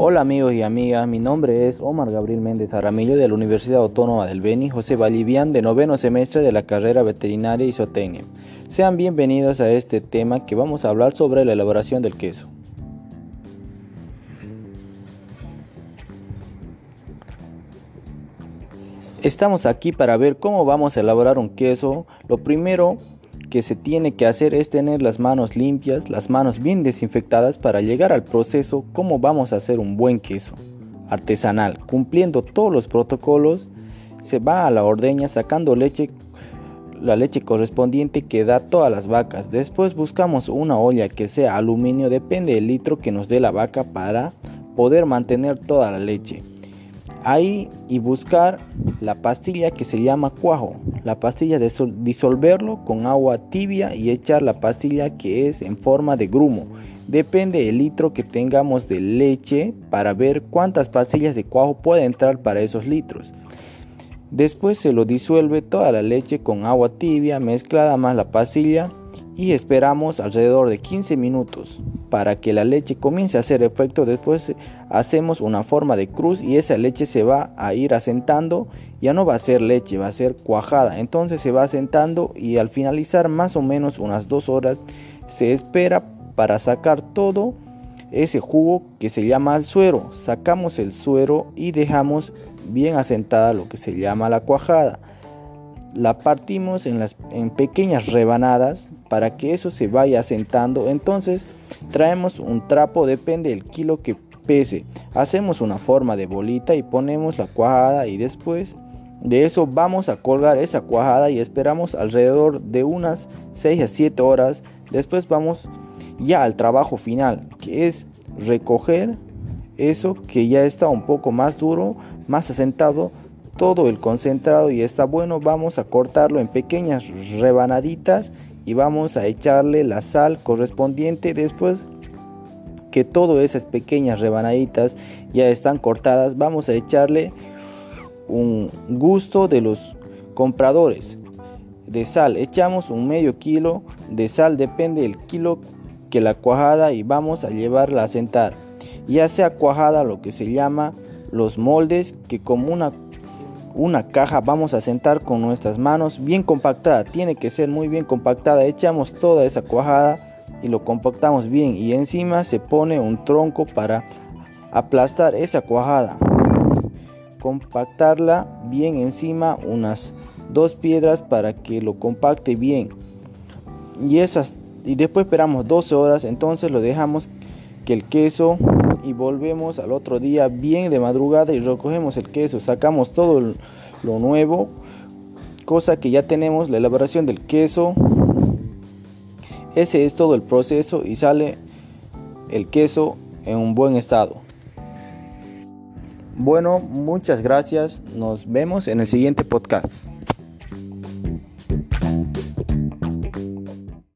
Hola amigos y amigas, mi nombre es Omar Gabriel Méndez Aramillo de la Universidad Autónoma del Beni, José Vallivian de noveno semestre de la carrera veterinaria y zootecnia. Sean bienvenidos a este tema que vamos a hablar sobre la elaboración del queso. Estamos aquí para ver cómo vamos a elaborar un queso. Lo primero que se tiene que hacer es tener las manos limpias, las manos bien desinfectadas para llegar al proceso cómo vamos a hacer un buen queso artesanal. Cumpliendo todos los protocolos, se va a la ordeña sacando leche, la leche correspondiente que da todas las vacas. Después buscamos una olla que sea aluminio, depende del litro que nos dé la vaca para poder mantener toda la leche ahí y buscar la pastilla que se llama cuajo. La pastilla de disolverlo con agua tibia y echar la pastilla que es en forma de grumo. Depende del litro que tengamos de leche para ver cuántas pastillas de cuajo puede entrar para esos litros. Después se lo disuelve toda la leche con agua tibia mezclada más la pastilla y esperamos alrededor de 15 minutos para que la leche comience a hacer efecto. Después hacemos una forma de cruz y esa leche se va a ir asentando. Ya no va a ser leche, va a ser cuajada. Entonces se va asentando y al finalizar más o menos unas dos horas se espera para sacar todo ese jugo que se llama el suero. Sacamos el suero y dejamos bien asentada lo que se llama la cuajada. La partimos en, las, en pequeñas rebanadas para que eso se vaya asentando. Entonces traemos un trapo, depende del kilo que pese. Hacemos una forma de bolita y ponemos la cuajada y después de eso vamos a colgar esa cuajada y esperamos alrededor de unas 6 a 7 horas. Después vamos ya al trabajo final, que es recoger eso que ya está un poco más duro, más asentado, todo el concentrado y está bueno. Vamos a cortarlo en pequeñas rebanaditas y vamos a echarle la sal correspondiente. Después que todas esas pequeñas rebanaditas ya están cortadas vamos a echarle un gusto de los compradores de sal. Echamos un medio kilo de sal depende del kilo que la cuajada y vamos a llevarla a sentar. Ya sea cuajada lo que se llama los moldes que como una una caja vamos a sentar con nuestras manos bien compactada tiene que ser muy bien compactada echamos toda esa cuajada y lo compactamos bien y encima se pone un tronco para aplastar esa cuajada. Compactarla bien encima unas dos piedras para que lo compacte bien. Y esas y después esperamos 12 horas entonces lo dejamos que el queso y volvemos al otro día bien de madrugada y recogemos el queso, sacamos todo lo nuevo, cosa que ya tenemos la elaboración del queso. Ese es todo el proceso y sale el queso en un buen estado. Bueno, muchas gracias. Nos vemos en el siguiente podcast.